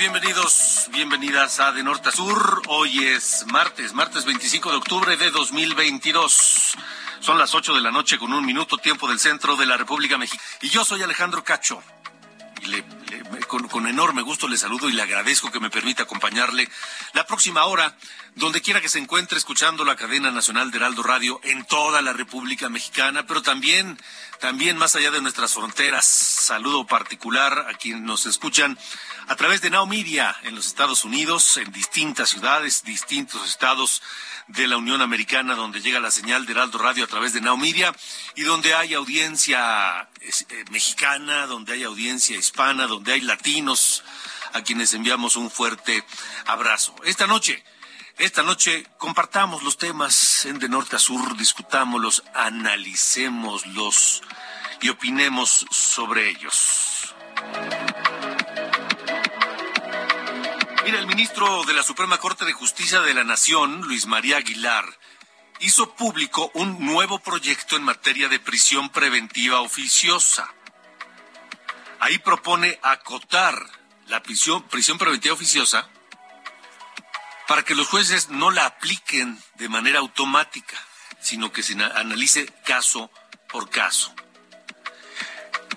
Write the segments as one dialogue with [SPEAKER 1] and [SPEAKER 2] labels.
[SPEAKER 1] Bienvenidos, bienvenidas a De Norte a Sur. Hoy es martes, martes 25 de octubre de 2022. Son las 8 de la noche con un minuto tiempo del centro de la República Mexicana. Y yo soy Alejandro Cacho. Y con, con enorme gusto le saludo y le agradezco que me permita acompañarle la próxima hora, donde quiera que se encuentre escuchando la cadena nacional de Heraldo Radio en toda la República Mexicana, pero también, también más allá de nuestras fronteras. Saludo particular a quienes nos escuchan a través de Now Media en los Estados Unidos, en distintas ciudades, distintos estados de la Unión Americana, donde llega la señal de Heraldo Radio a través de Now Media y donde hay audiencia eh, mexicana, donde hay audiencia hispana, donde hay latinos, a quienes enviamos un fuerte abrazo. Esta noche, esta noche compartamos los temas en de norte a sur, discutámoslos, analicémoslos y opinemos sobre ellos. Mira, el ministro de la Suprema Corte de Justicia de la Nación, Luis María Aguilar, hizo público un nuevo proyecto en materia de prisión preventiva oficiosa. Ahí propone acotar la prisión, prisión preventiva oficiosa para que los jueces no la apliquen de manera automática, sino que se na- analice caso por caso.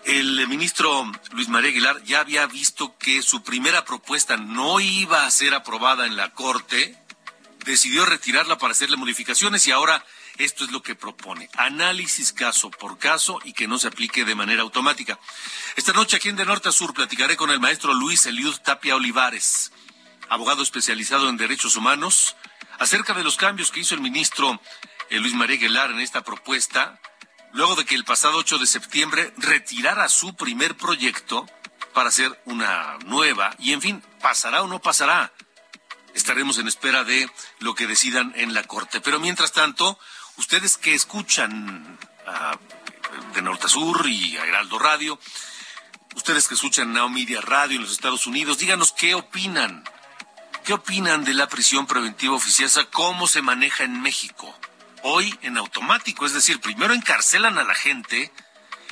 [SPEAKER 1] El ministro Luis María Aguilar ya había visto que su primera propuesta no iba a ser aprobada en la Corte, decidió retirarla para hacerle modificaciones y ahora esto es lo que propone. Análisis caso por caso y que no se aplique de manera automática. Esta noche aquí en De Norte a Sur platicaré con el maestro Luis Eliud Tapia Olivares, abogado especializado en derechos humanos, acerca de los cambios que hizo el ministro eh, Luis María Aguilar en esta propuesta, luego de que el pasado 8 de septiembre retirara su primer proyecto para hacer una nueva, y en fin, pasará o no pasará estaremos en espera de lo que decidan en la Corte. Pero mientras tanto, ustedes que escuchan a, de Norte a Sur y a Heraldo Radio, ustedes que escuchan Now Media Radio en los Estados Unidos, díganos qué opinan. ¿Qué opinan de la prisión preventiva oficiosa? ¿Cómo se maneja en México? Hoy en automático, es decir, primero encarcelan a la gente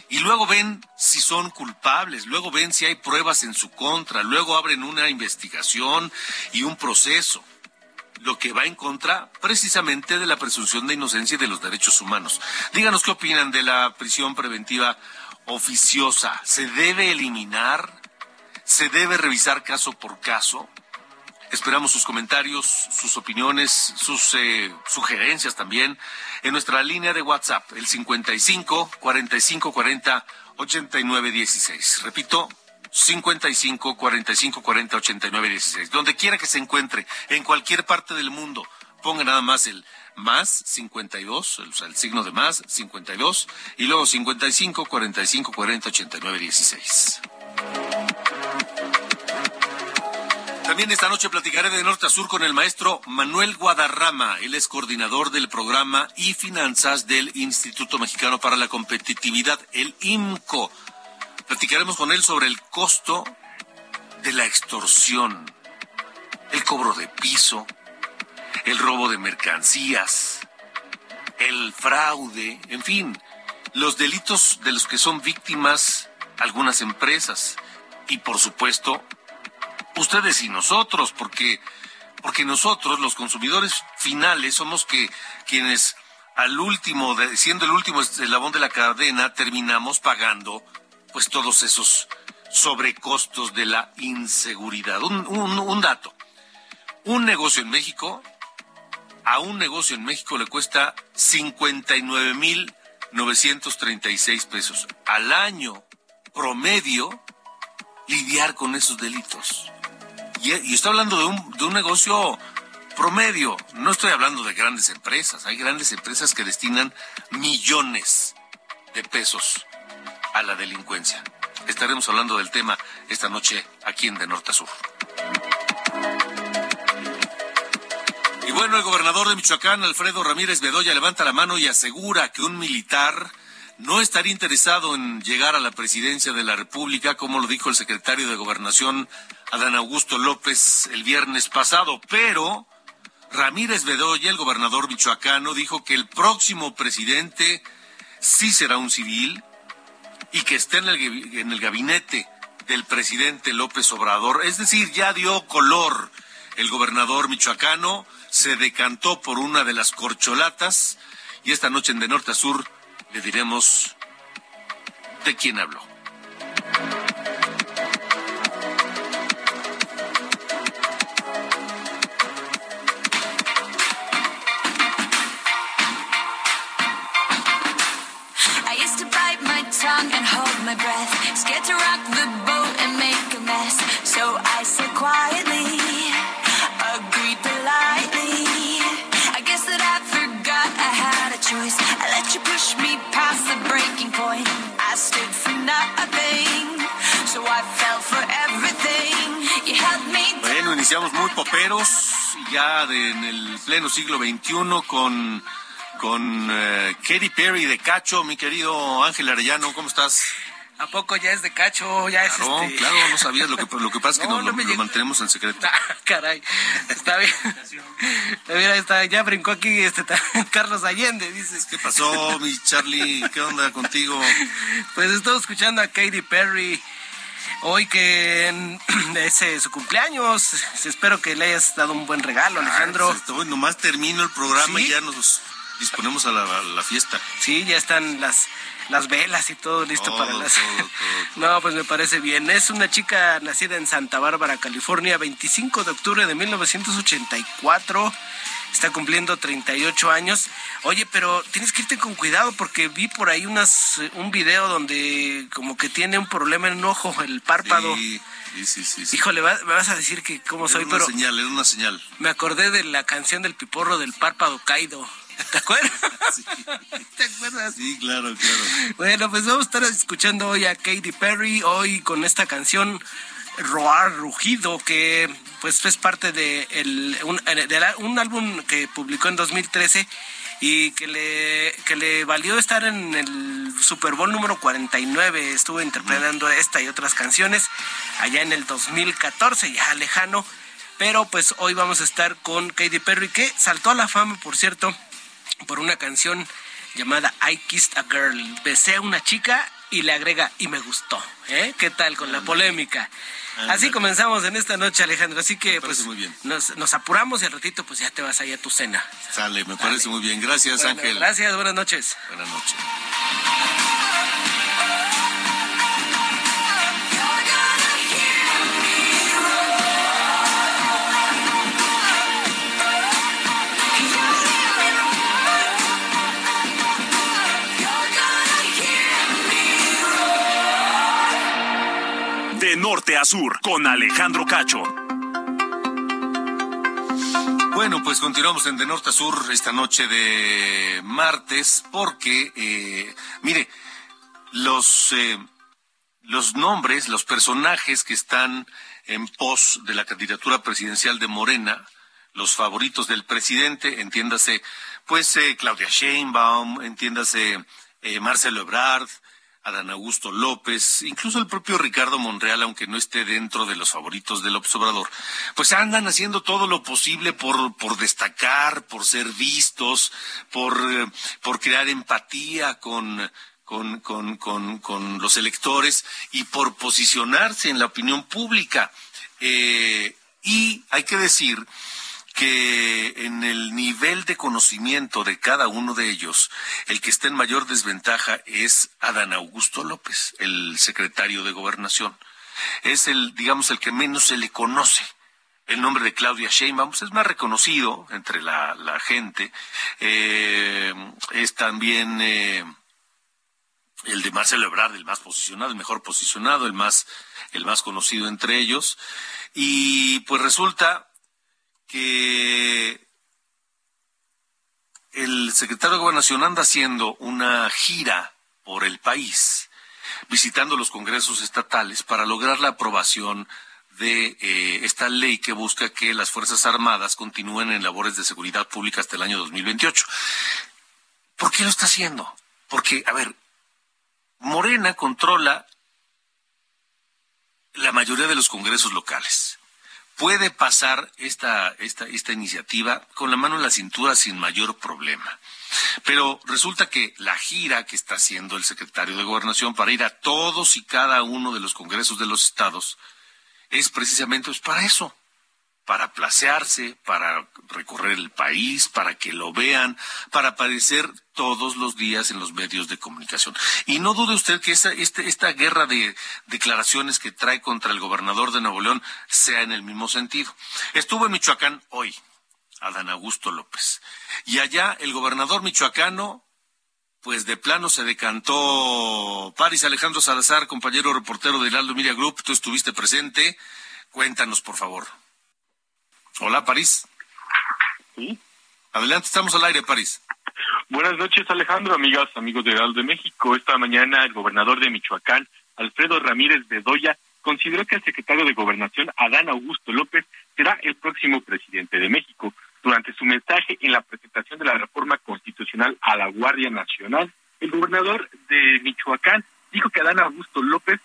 [SPEAKER 1] y luego ven si son culpables, luego ven si hay pruebas en su contra, luego abren una investigación y un proceso, lo que va en contra precisamente de la presunción de inocencia y de los derechos humanos. Díganos qué opinan de la prisión preventiva oficiosa. ¿Se debe eliminar? ¿Se debe revisar caso por caso? Esperamos sus comentarios, sus opiniones, sus eh, sugerencias también en nuestra línea de WhatsApp, el 55 45 40 89 16. Repito, 55 45 40 89 16. Donde quiera que se encuentre, en cualquier parte del mundo, ponga nada más el más 52, o sea, el signo de más 52 y luego 55 45 40 89 16. También esta noche platicaré de norte a sur con el maestro Manuel Guadarrama. Él es coordinador del programa y finanzas del Instituto Mexicano para la Competitividad, el IMCO. Platicaremos con él sobre el costo de la extorsión, el cobro de piso, el robo de mercancías, el fraude, en fin, los delitos de los que son víctimas algunas empresas y por supuesto ustedes y nosotros, porque, porque nosotros, los consumidores finales, somos que quienes al último, siendo el último eslabón de la cadena, terminamos pagando pues todos esos sobrecostos de la inseguridad. Un, un dato, un negocio en México, a un negocio en México le cuesta 59 mil 936 pesos al año promedio lidiar con esos delitos. Y, estoy hablando de un, de un negocio promedio, no estoy hablando de grandes empresas, hay grandes empresas que destinan millones de pesos a la delincuencia. Estaremos hablando del tema esta noche aquí en De Norte a Sur. Y bueno, el gobernador de Michoacán, Alfredo Ramírez Bedoya, levanta la mano y asegura que un militar no estaría interesado en llegar a la presidencia de la República, como lo dijo el secretario de Gobernación, Adán Augusto López, el viernes pasado. Pero Ramírez Bedoya, el gobernador michoacano, dijo que el próximo presidente sí será un civil y que esté en el, en el gabinete del presidente López Obrador. Es decir, ya dio color el gobernador michoacano se decantó por una de las corcholatas y esta noche en De Norte a Sur le diremos de quién habló. and hold my breath. Scared to rock the boat and make a mess. So I said quietly. You push me past the breaking point. I stood for nothing, so I fell for everything. You held me bueno, iniciamos muy poperos, ya de, en el pleno siglo XXI con con uh, Katy Perry de Cacho, mi querido Ángel Arellano, ¿cómo estás?
[SPEAKER 2] ¿A poco ya es de cacho? Ya es
[SPEAKER 1] claro,
[SPEAKER 2] este...
[SPEAKER 1] Claro, no sabías. Lo que, lo que pasa es que no, lo, mantenemos en secreto.
[SPEAKER 2] Ah, caray, está bien. Mira, está, ya brincó aquí este Carlos Allende, dices.
[SPEAKER 1] ¿Qué pasó, mi Charlie? ¿Qué onda contigo?
[SPEAKER 2] Pues estoy escuchando a Katy Perry. Hoy que es su cumpleaños, espero que le hayas dado un buen regalo, ah, Alejandro.
[SPEAKER 1] Ah, hoy nomás termino el programa y ya nos disponemos a la fiesta.
[SPEAKER 2] Sí, ya están las las velas y todo listo para las... no, pues me parece bien. Es una chica nacida en Santa Bárbara, California, 25 de octubre de 1984. Está cumpliendo 38 años. Oye, pero tienes que irte con cuidado porque vi por ahí unas, un video donde como que tiene un problema en un ojo, el párpado.
[SPEAKER 1] Sí. Sí, sí, sí,
[SPEAKER 2] Híjole, me vas a decir que cómo soy,
[SPEAKER 1] una
[SPEAKER 2] pero...
[SPEAKER 1] señal, era una señal.
[SPEAKER 2] Me acordé de la canción del piporro del párpado caído. ¿Te acuerdas? Sí. ¿Te acuerdas?
[SPEAKER 1] Sí, claro, claro.
[SPEAKER 2] Bueno, pues vamos a estar escuchando hoy a Katy Perry, hoy con esta canción Roar Rugido, que pues es parte de, el, un, un álbum que publicó en 2013 y que le, que le valió estar en el Super Bowl número 49. Estuvo interpretando esta y otras canciones allá en el 2014, ya lejano. Pero pues hoy vamos a estar con Katy Perry, que saltó a la fama, por cierto, por una canción llamada I Kissed a Girl. Besé a una chica y le agrega y me gustó. ¿Eh? ¿Qué tal con la polémica? Así comenzamos en esta noche, Alejandro. Así que pues muy bien. Nos, apuramos y al ratito pues ya te vas ahí a tu cena.
[SPEAKER 1] Sale, me parece muy bien. Gracias, Ángel.
[SPEAKER 2] Gracias, buenas noches.
[SPEAKER 1] Buenas noches.
[SPEAKER 3] Norte a sur con Alejandro Cacho.
[SPEAKER 1] Bueno, pues continuamos en De Norte a Sur esta noche de martes porque, eh, mire, los, eh, los nombres, los personajes que están en pos de la candidatura presidencial de Morena, los favoritos del presidente, entiéndase, pues eh, Claudia Sheinbaum, entiéndase Marcelo Ebrard, Adán Augusto López, incluso el propio Ricardo Monreal, aunque no esté dentro de los favoritos del observador, pues andan haciendo todo lo posible por, destacar, por ser vistos, por, por crear empatía con, con, con, con, con, los electores y por posicionarse en la opinión pública. Eh, y hay que decir que en el nivel de conocimiento de cada uno de ellos, el que está en mayor desventaja es Adán Augusto López, el secretario de Gobernación. Es el, digamos, el que menos se le conoce. El nombre de Claudia Sheinbaum es más reconocido entre la, gente. Eh, es también eh, el de Marcelo Ebrard, el más posicionado, el mejor posicionado, el más, el más conocido entre ellos. Y pues resulta que el secretario de Gobernación anda haciendo una gira por el país, visitando los congresos estatales para lograr la aprobación de eh, esta ley que busca que las Fuerzas Armadas continúen en labores de seguridad pública hasta el año 2028. ¿Por qué lo está haciendo? Porque, a ver, Morena controla la mayoría de los congresos locales puede pasar esta, esta, esta iniciativa con la mano en la cintura sin mayor problema. Pero resulta que la gira que está haciendo el secretario de Gobernación para ir a todos y cada uno de los congresos de los estados es precisamente pues, para eso, para placearse, para recorrer el país, para que lo vean, para aparecer todos los días en los medios de comunicación. Y no dude usted que esta, este, esta guerra de declaraciones que trae contra el gobernador de Nuevo León sea en el mismo sentido. Estuvo en Michoacán hoy, Adán Augusto López. Y allá el gobernador michoacano pues de plano se decantó Paris Alejandro Salazar, compañero reportero de Heraldo Media Group, tú estuviste presente. Cuéntanos, por favor. Hola, París.
[SPEAKER 4] Sí.
[SPEAKER 1] Adelante, estamos al aire, París.
[SPEAKER 4] Buenas noches, Alejandro, amigas, amigos de Heraldo de México. Esta mañana el gobernador de Michoacán, Alfredo Ramírez Bedoya, consideró que el secretario de Gobernación, Adán Augusto López, será el próximo presidente de México. Durante su mensaje en la presentación de la reforma constitucional a la Guardia Nacional, el gobernador de Michoacán dijo que Adán Augusto López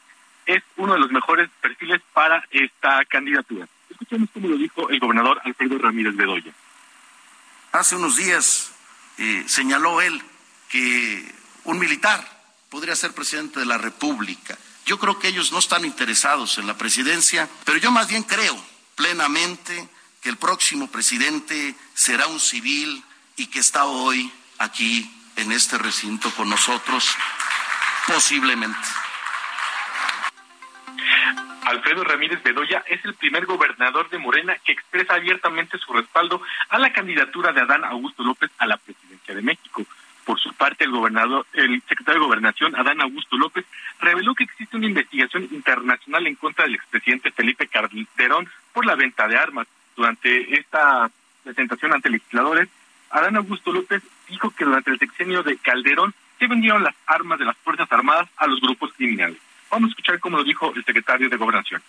[SPEAKER 4] es uno de los mejores perfiles para esta candidatura. Escuchemos cómo lo dijo el gobernador Alfredo Ramírez Bedoya.
[SPEAKER 5] Hace unos días eh, señaló él que un militar podría ser presidente de la República. Yo creo que ellos no están interesados en la presidencia, pero yo más bien creo plenamente que el próximo presidente será un civil y que está hoy aquí en este recinto con nosotros, posiblemente.
[SPEAKER 4] Alfredo Ramírez Bedoya es el primer gobernador de Morena que expresa abiertamente su respaldo a la candidatura de Adán Augusto López a la presidencia de México. Por su parte, el gobernador, el secretario de Gobernación, Adán Augusto López, reveló que existe una investigación internacional en contra del expresidente Felipe Calderón por la venta de armas. Durante esta presentación ante legisladores, Adán Augusto López dijo que durante el sexenio de Calderón se vendieron las armas de las Fuerzas Armadas a los grupos criminales. Vamos a escuchar cómo lo dijo el secretario de Gobernación.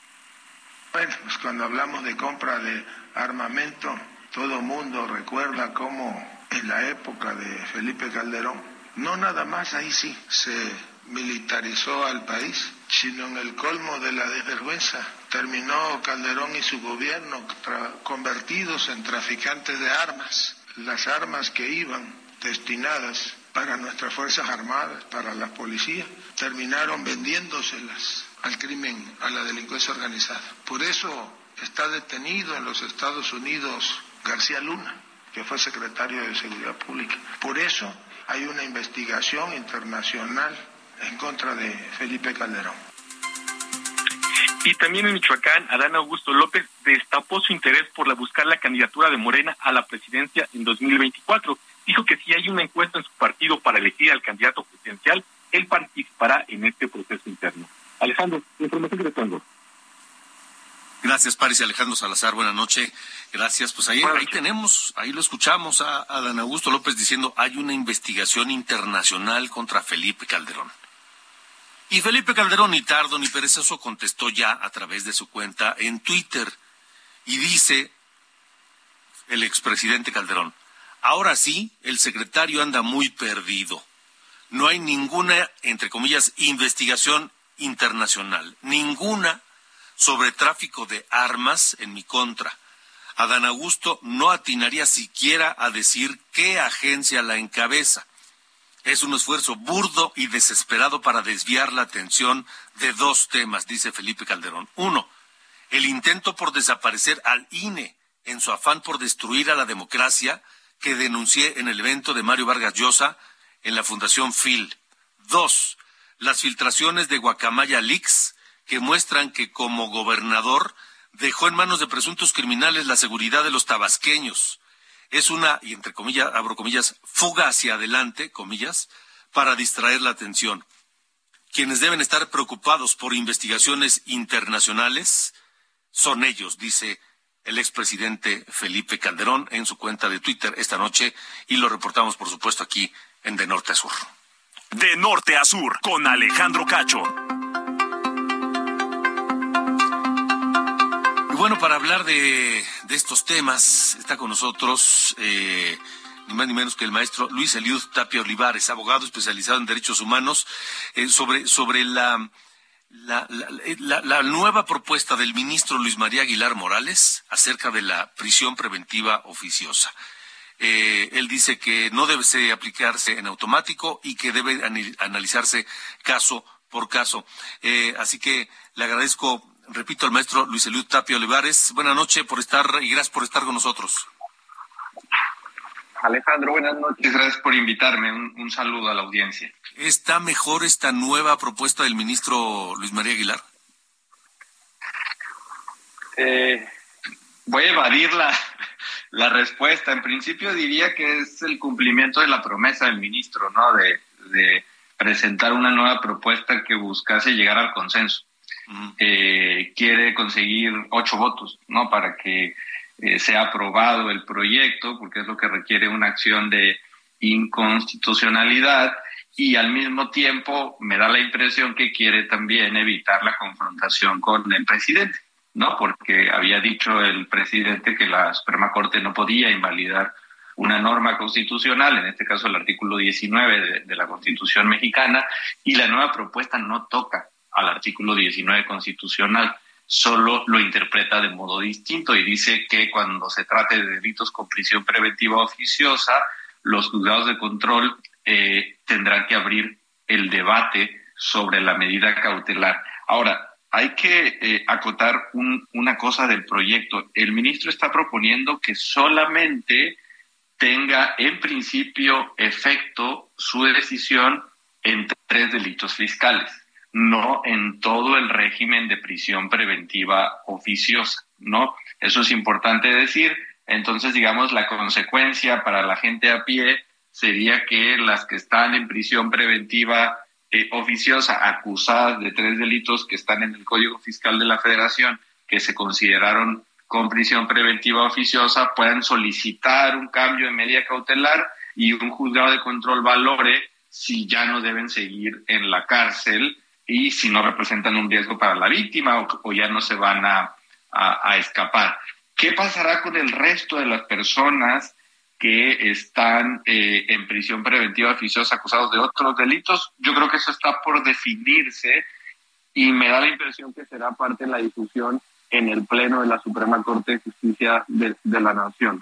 [SPEAKER 6] Bueno, pues cuando hablamos de compra de armamento, todo mundo recuerda cómo en la época de Felipe Calderón, no nada más ahí sí se militarizó al país, sino en el colmo de la desvergüenza. Terminó Calderón y su gobierno convertidos en traficantes de armas. Las armas que iban destinadas para nuestras Fuerzas Armadas, para la policía, terminaron vendiéndoselas al crimen, a la delincuencia organizada. Por eso está detenido en los Estados Unidos García Luna, que fue secretario de Seguridad Pública. Por eso hay una investigación internacional en contra de Felipe Calderón.
[SPEAKER 4] Y también en Michoacán, Adán Augusto López destapó su interés por buscar la candidatura de Morena a la presidencia en 2024 dijo que si hay una encuesta en su partido para elegir al candidato presidencial, él participará en este proceso interno. Alejandro, información que le tengo.
[SPEAKER 1] Gracias, Paris y Alejandro Salazar. Buenas noches. Gracias. Pues ahí, ahí tenemos, ahí lo escuchamos a, a Dan Augusto López diciendo hay una investigación internacional contra Felipe Calderón. Y Felipe Calderón, ni tardo ni perezoso, contestó ya a través de su cuenta en Twitter. Y dice el expresidente Calderón, Ahora sí, el secretario anda muy perdido. No hay ninguna, entre comillas, investigación internacional, ninguna sobre tráfico de armas en mi contra. Adán Augusto no atinaría siquiera a decir qué agencia la encabeza. Es un esfuerzo burdo y desesperado para desviar la atención de dos temas, dice Felipe Calderón. Uno, el intento por desaparecer al INE en su afán por destruir a la democracia que denuncié en el evento de Mario Vargas Llosa en la Fundación Phil. Dos, las filtraciones de Guacamaya Leaks que muestran que como gobernador dejó en manos de presuntos criminales la seguridad de los tabasqueños. Es una, y entre comillas, abro comillas, fuga hacia adelante, comillas, para distraer la atención. Quienes deben estar preocupados por investigaciones internacionales son ellos, dice el expresidente Felipe Calderón en su cuenta de Twitter esta noche y lo reportamos, por supuesto, aquí en De Norte a Sur.
[SPEAKER 3] De Norte a Sur, con Alejandro Cacho.
[SPEAKER 1] Y bueno, para hablar de, estos temas, está con nosotros eh, ni más ni menos que el maestro Luis Eliud Tapia Olivares, abogado especializado en derechos humanos, eh, sobre, sobre la la, nueva propuesta del ministro Luis María Aguilar Morales acerca de la prisión preventiva oficiosa. Eh, él dice que no debe aplicarse en automático y que debe analizarse caso por caso. Eh, así que le agradezco, repito, al maestro Luis Eliud Tapia Olivares. Buenas noches por estar y gracias por estar con nosotros.
[SPEAKER 7] Alejandro, buenas noches. Gracias por invitarme. Un, saludo a la audiencia.
[SPEAKER 1] ¿Está mejor esta nueva propuesta del ministro Luis María Aguilar?
[SPEAKER 7] Eh, voy a evadir la, la respuesta. En principio diría que es el cumplimiento de la promesa del ministro, ¿no? De, presentar una nueva propuesta que buscase llegar al consenso. Eh, quiere conseguir ocho votos, ¿no? Para que eh, sea aprobado el proyecto, porque es lo que requiere una acción de inconstitucionalidad y al mismo tiempo me da la impresión que quiere también evitar la confrontación con el presidente, ¿no? Porque había dicho el presidente que la Suprema Corte no podía invalidar una norma constitucional, en este caso el artículo 19 de, de la Constitución mexicana, y la nueva propuesta no toca al artículo 19 constitucional solo lo interpreta de modo distinto y dice que cuando se trate de delitos con prisión preventiva oficiosa, los juzgados de control eh, tendrán que abrir el debate sobre la medida cautelar. Ahora, hay que eh, acotar una cosa del proyecto. El ministro está proponiendo que solamente tenga en principio efecto su decisión en tres delitos fiscales no en todo el régimen de prisión preventiva oficiosa, ¿no? Eso es importante decir. Entonces, digamos, la consecuencia para la gente a pie sería que las que están en prisión preventiva eh, oficiosa, acusadas de tres delitos que están en el Código Fiscal de la Federación, que se consideraron con prisión preventiva oficiosa, puedan solicitar un cambio de medida cautelar y un juzgado de control valore si ya no deben seguir en la cárcel y si no representan un riesgo para la víctima o, ya no se van a, escapar. ¿Qué pasará con el resto de las personas que están eh, en prisión preventiva oficiosa acusados de otros delitos? Yo creo que eso está por definirse y me da la impresión que será parte de la discusión en el Pleno de la Suprema Corte de Justicia de, de la Nación.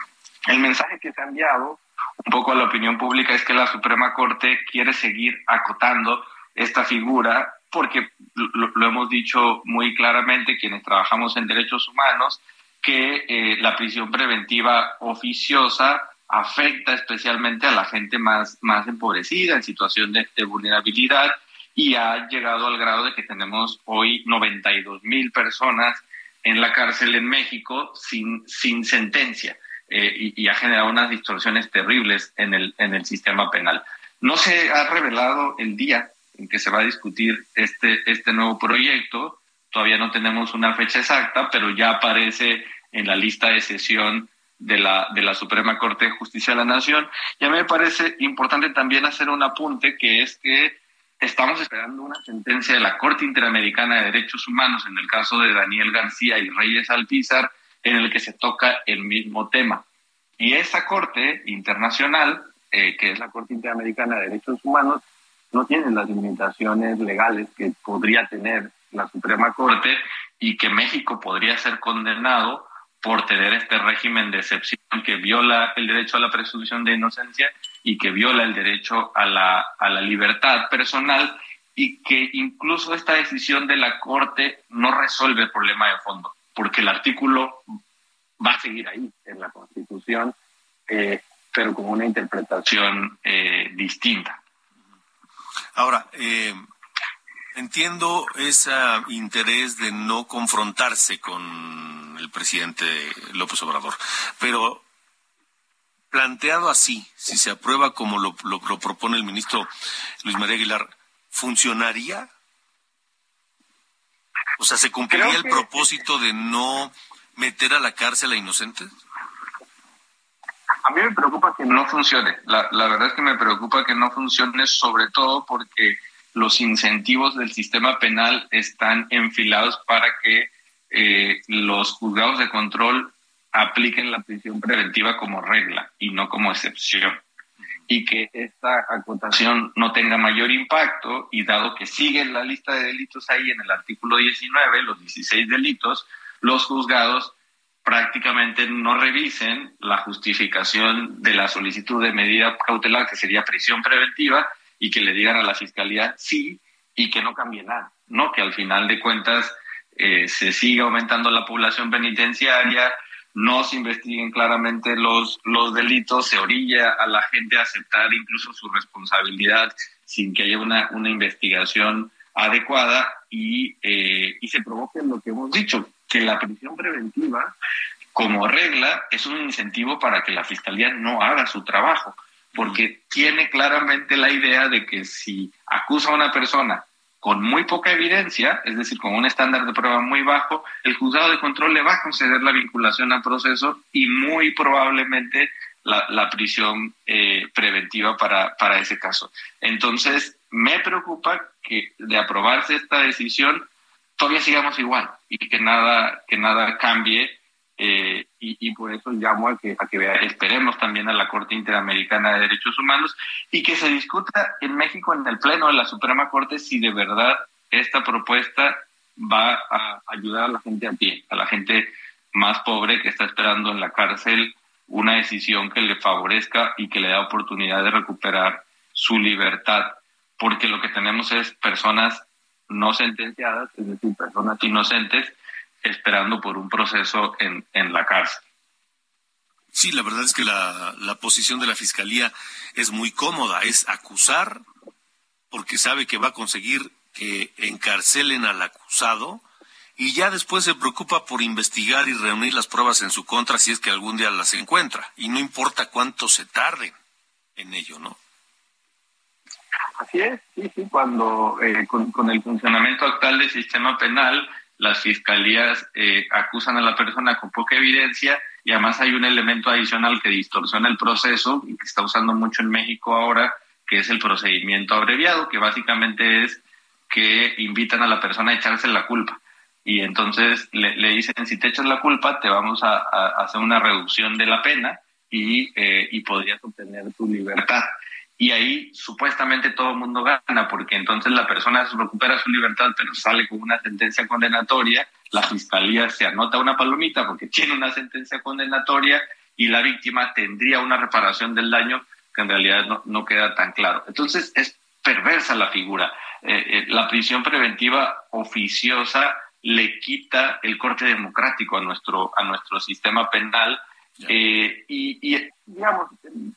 [SPEAKER 7] El mensaje que se ha enviado un poco a la opinión pública es que la Suprema Corte quiere seguir acotando esta figura porque lo, hemos dicho muy claramente quienes trabajamos en derechos humanos, que eh, la prisión preventiva oficiosa afecta especialmente a la gente más, más empobrecida, en situación de, vulnerabilidad, y ha llegado al grado de que tenemos hoy 92 mil personas en la cárcel en México sin, sin sentencia. Eh, y, y, ha generado unas distorsiones terribles en el, en el sistema penal. No se ha revelado el día en que se va a discutir este, este nuevo proyecto. Todavía no tenemos una fecha exacta, pero ya aparece en la lista de sesión de la, de la Suprema Corte de Justicia de la Nación. Y a mí me parece importante también hacer un apunte, que es que estamos esperando una sentencia de la Corte Interamericana de Derechos Humanos, en el caso de Daniel García y Reyes Alpizar, en el que se toca el mismo tema. Y esa Corte Internacional, eh, que es la Corte Interamericana de Derechos Humanos, no tienen las limitaciones legales que podría tener la Suprema Corte y que México podría ser condenado por tener este régimen de excepción que viola el derecho a la presunción de inocencia y que viola el derecho a la, a la libertad personal y que incluso esta decisión de la Corte no resuelve el problema de fondo, porque el artículo va a seguir ahí en la Constitución, eh, pero con una interpretación eh, distinta.
[SPEAKER 1] Ahora, eh, entiendo ese interés de no confrontarse con el presidente López Obrador, pero planteado así, si se aprueba como lo, lo propone el ministro Luis María Aguilar, ¿funcionaría? O sea, ¿se cumpliría el propósito de no meter a la cárcel a inocentes?
[SPEAKER 7] A mí me preocupa que no funcione. La, verdad es que me preocupa que no funcione, sobre todo porque los incentivos del sistema penal están enfilados para que eh, los juzgados de control apliquen la prisión preventiva como regla y no como excepción y que esta acotación no tenga mayor impacto y dado que sigue la lista de delitos ahí en el artículo 19, los 16 delitos, los juzgados prácticamente no revisen la justificación de la solicitud de medida cautelar, que sería prisión preventiva, y que le digan a la fiscalía sí y que no cambie nada, ¿no? Que al final de cuentas eh, se siga aumentando la población penitenciaria, no se investiguen claramente los, los delitos, se orilla a la gente a aceptar incluso su responsabilidad sin que haya una, una investigación adecuada y, eh, y se provoque lo que hemos dicho, que la prisión preventiva como regla es un incentivo para que la fiscalía no haga su trabajo, porque tiene claramente la idea de que si acusa a una persona con muy poca evidencia, es decir, con un estándar de prueba muy bajo, el juzgado de control le va a conceder la vinculación al proceso y muy probablemente la, prisión eh, preventiva para, para ese caso. Entonces, me preocupa que de aprobarse esta decisión, todavía sigamos igual y que nada, que nada cambie eh, y, por eso llamo a que, a que esperemos también a la Corte Interamericana de Derechos Humanos y que se discuta en México en el Pleno de la Suprema Corte si de verdad esta propuesta va a ayudar a la gente a pie, a la gente más pobre que está esperando en la cárcel una decisión que le favorezca y que le da oportunidad de recuperar su libertad, porque lo que tenemos es personas no sentenciadas, es decir, personas inocentes, esperando por un proceso en, en la cárcel.
[SPEAKER 1] Sí, la verdad es que la, la posición de la Fiscalía es muy cómoda, es acusar porque sabe que va a conseguir que encarcelen al acusado y ya después se preocupa por investigar y reunir las pruebas en su contra si es que algún día las encuentra. Y no importa cuánto se tarden en ello, ¿no?
[SPEAKER 7] Así es, sí, sí, cuando eh, con, con, el funcionamiento actual del sistema penal, las fiscalías eh, acusan a la persona con poca evidencia y además hay un elemento adicional que distorsiona el proceso y que está usando mucho en México ahora, que es el procedimiento abreviado, que básicamente es que invitan a la persona a echarse la culpa. Y entonces le, le dicen, si te echas la culpa, te vamos a, hacer una reducción de la pena y, eh, y podrías obtener tu libertad y ahí supuestamente todo el mundo gana, porque entonces la persona recupera su libertad, pero sale con una sentencia condenatoria, la fiscalía se anota una palomita porque tiene una sentencia condenatoria y la víctima tendría una reparación del daño que en realidad no, queda tan claro. Entonces es perversa la figura. Eh, eh, la prisión preventiva oficiosa le quita el corte democrático a nuestro, a nuestro sistema penal eh, y, y, digamos,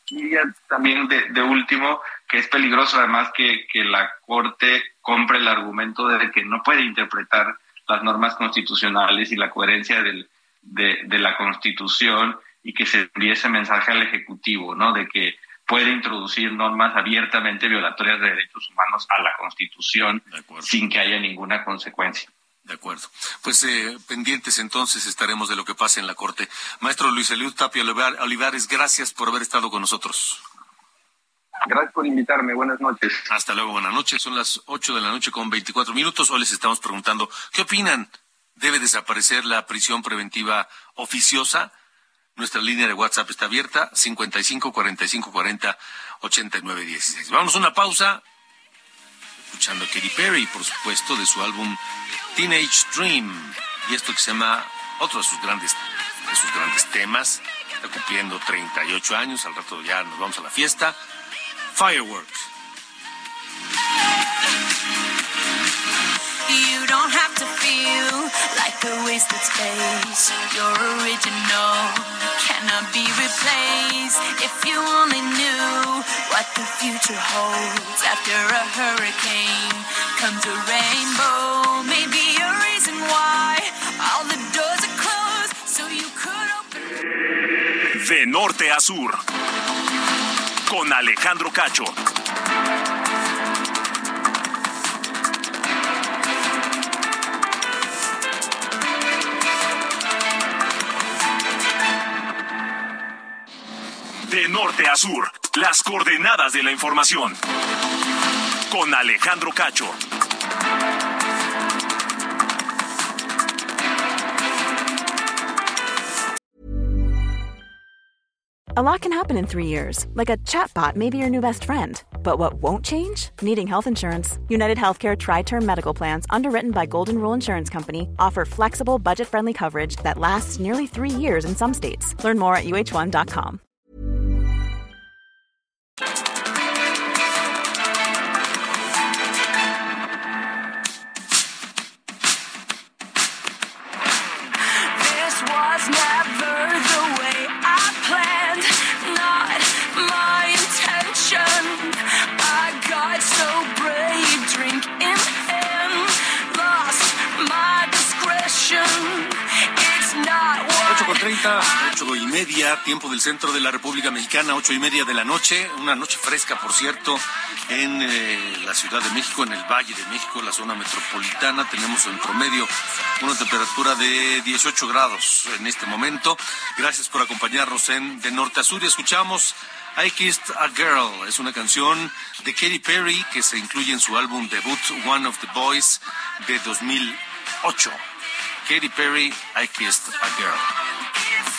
[SPEAKER 7] diría también de, último que es peligroso además que, que la Corte compre el argumento de que no puede interpretar las normas constitucionales y la coherencia del, de, de, la Constitución y que se envíe ese mensaje al Ejecutivo, ¿no? De que puede introducir normas abiertamente violatorias de derechos humanos a la Constitución sin que haya ninguna consecuencia.
[SPEAKER 1] De acuerdo. Pues eh, pendientes entonces estaremos de lo que pase en la Corte. Maestro Luis Eliud Tapia Olivares, gracias por haber estado con nosotros.
[SPEAKER 7] Gracias por invitarme. Buenas noches.
[SPEAKER 1] Hasta luego. Buenas noches. Son las ocho de la noche con veinticuatro minutos. Hoy les estamos preguntando, ¿qué opinan? ¿Debe desaparecer la prisión preventiva oficiosa? Nuestra línea de WhatsApp está abierta, 55 45 40 89 16. Vamos a una pausa escuchando a Katy Perry, por supuesto, de su álbum Teenage Dream. Y esto que se llama otro de sus grandes, de sus grandes temas. Está cumpliendo 38 años, al rato ya nos vamos a la fiesta. Fireworks.
[SPEAKER 8] The wasted space. You're original, cannot be replaced. If you only knew what the future holds after a hurricane comes a rainbow. Maybe a reason why all the doors are closed so you could open.
[SPEAKER 3] De norte a sur. Con Alejandro Cacho. De norte a sur, las coordenadas de la información. Con Alejandro Cacho.
[SPEAKER 9] A lot can happen in three years, like a chatbot may be your new best friend. But what won't change? Needing health insurance. United Healthcare Tri Term Medical Plans, underwritten by Golden Rule Insurance Company, offer flexible, budget friendly coverage that lasts nearly three years in some states. Learn more at uh1.com.
[SPEAKER 1] tiempo del centro de la República Mexicana, 8 y media de la noche, una noche fresca, por cierto, en eh, la Ciudad de México, en el Valle de México, la zona metropolitana. Tenemos en promedio una temperatura de 18 grados en este momento. Gracias por acompañarnos en De Norte a Sur y escuchamos I Kissed a Girl. Es una canción de Katy Perry que se incluye en su álbum debut One of the Boys de 2008. Katy Perry, I Kissed a Girl.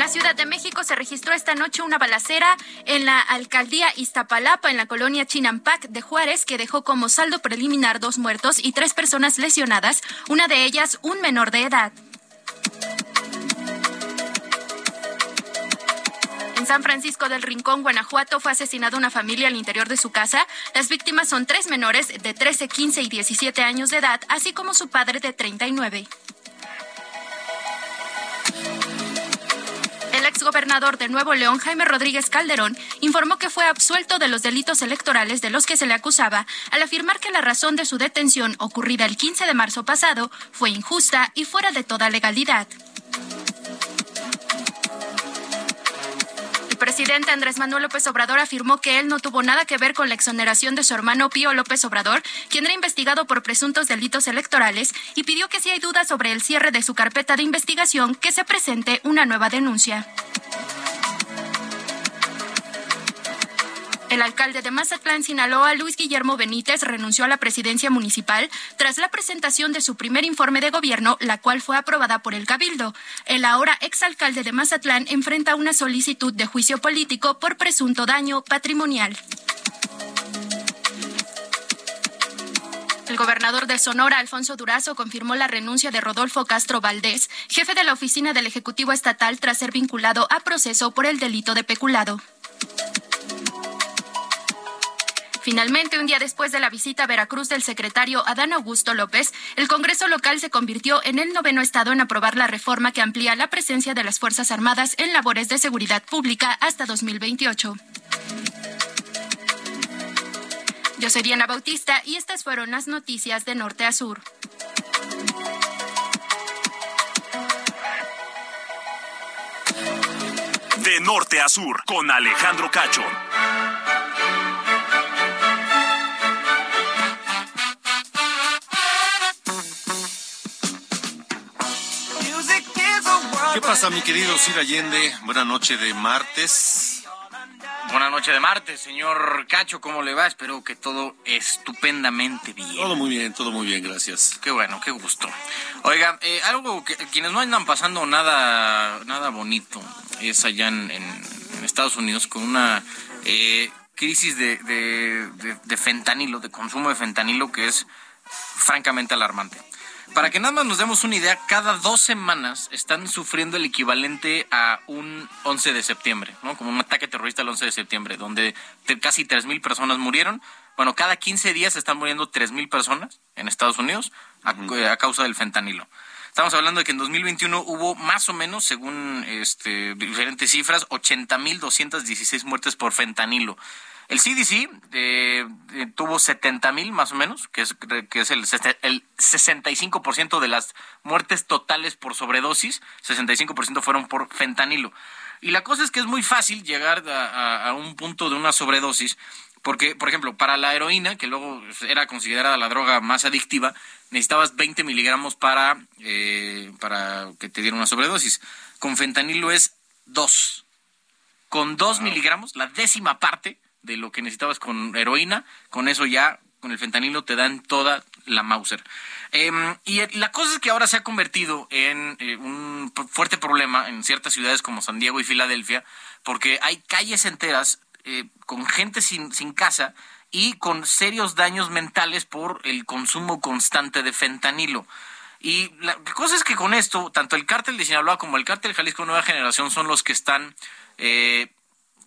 [SPEAKER 10] La Ciudad de México se registró esta noche una balacera en la alcaldía Iztapalapa, en la colonia Chinampac de Juárez, que dejó como saldo preliminar dos muertos y tres personas lesionadas, una de ellas un menor de edad. En San Francisco del Rincón, Guanajuato, fue asesinada una familia al interior de su casa. Las víctimas son tres menores de 13, 15 y 17 años de edad, así como su padre de 39. Exgobernador de Nuevo León, Jaime Rodríguez Calderón, informó que fue absuelto de los delitos electorales de los que se le acusaba, al afirmar que la razón de su detención, ocurrida el 15 de marzo pasado, fue injusta y fuera de toda legalidad. Presidente Andrés Manuel López Obrador afirmó que él no tuvo nada que ver con la exoneración de su hermano Pío López Obrador, quien era investigado por presuntos delitos electorales, y pidió que si hay dudas sobre el cierre de su carpeta de investigación, que se presente una nueva denuncia. El alcalde de Mazatlán, Sinaloa, Luis Guillermo Benítez, renunció a la presidencia municipal tras la presentación de su primer informe de gobierno, la cual fue aprobada por el Cabildo. El ahora exalcalde de Mazatlán enfrenta una solicitud de juicio político por presunto daño patrimonial. El gobernador de Sonora, Alfonso Durazo, confirmó la renuncia de Rodolfo Castro Valdés, jefe de la oficina del Ejecutivo Estatal, tras ser vinculado a proceso por el delito de peculado. Finalmente, un día después de la visita a Veracruz del secretario Adán Augusto López, el Congreso local se convirtió en el noveno estado en aprobar la reforma que amplía la presencia de las Fuerzas Armadas en labores de seguridad pública hasta 2028. Yo soy Diana Bautista y estas fueron las noticias de norte a sur.
[SPEAKER 3] De norte a sur, con Alejandro Cacho.
[SPEAKER 1] ¿Qué pasa, mi querido Sir Allende? Buena noche de martes.
[SPEAKER 11] Buenas noches de martes, señor Cacho, ¿cómo le va? Espero que todo estupendamente bien.
[SPEAKER 1] Todo muy bien, todo muy bien, gracias.
[SPEAKER 11] Qué bueno, qué gusto. Oiga, eh, algo que quienes no andan pasando nada, nada bonito es allá en, en- en Estados Unidos con una eh, crisis de, de- de- de fentanilo, de consumo de fentanilo que es francamente alarmante. Para que nada más nos demos una idea, cada dos semanas están sufriendo el equivalente a un 11 de septiembre, ¿no? Como un ataque terrorista el 11 de septiembre, donde casi 3.000 personas murieron. Bueno, cada 15 días están muriendo 3.000 personas en Estados Unidos a, a causa del fentanilo. Estamos hablando de que en 2021 hubo más o menos, según este, diferentes cifras, 80.216 muertes por fentanilo. El CDC eh, eh, tuvo 70 mil más o menos, que es, que es el, el 65% de las muertes totales por sobredosis, 65% fueron por fentanilo. Y la cosa es que es muy fácil llegar a, a- a un punto de una sobredosis, porque, por ejemplo, para la heroína, que luego era considerada la droga más adictiva, necesitabas 20 miligramos para, eh, para que te diera una sobredosis. Con fentanilo es 2 con dos miligramos, la décima parte de lo que necesitabas con heroína, con eso ya, con el fentanilo, te dan toda la Mauser. Em, y la cosa es que ahora se ha convertido en eh, un fuerte problema en ciertas ciudades como San Diego y Filadelfia, porque hay calles enteras eh, con gente sin, sin casa y con serios daños mentales por el consumo constante de fentanilo. Y la cosa es que con esto, tanto el cártel de Sinaloa como el cártel Jalisco Nueva Generación son los que están eh,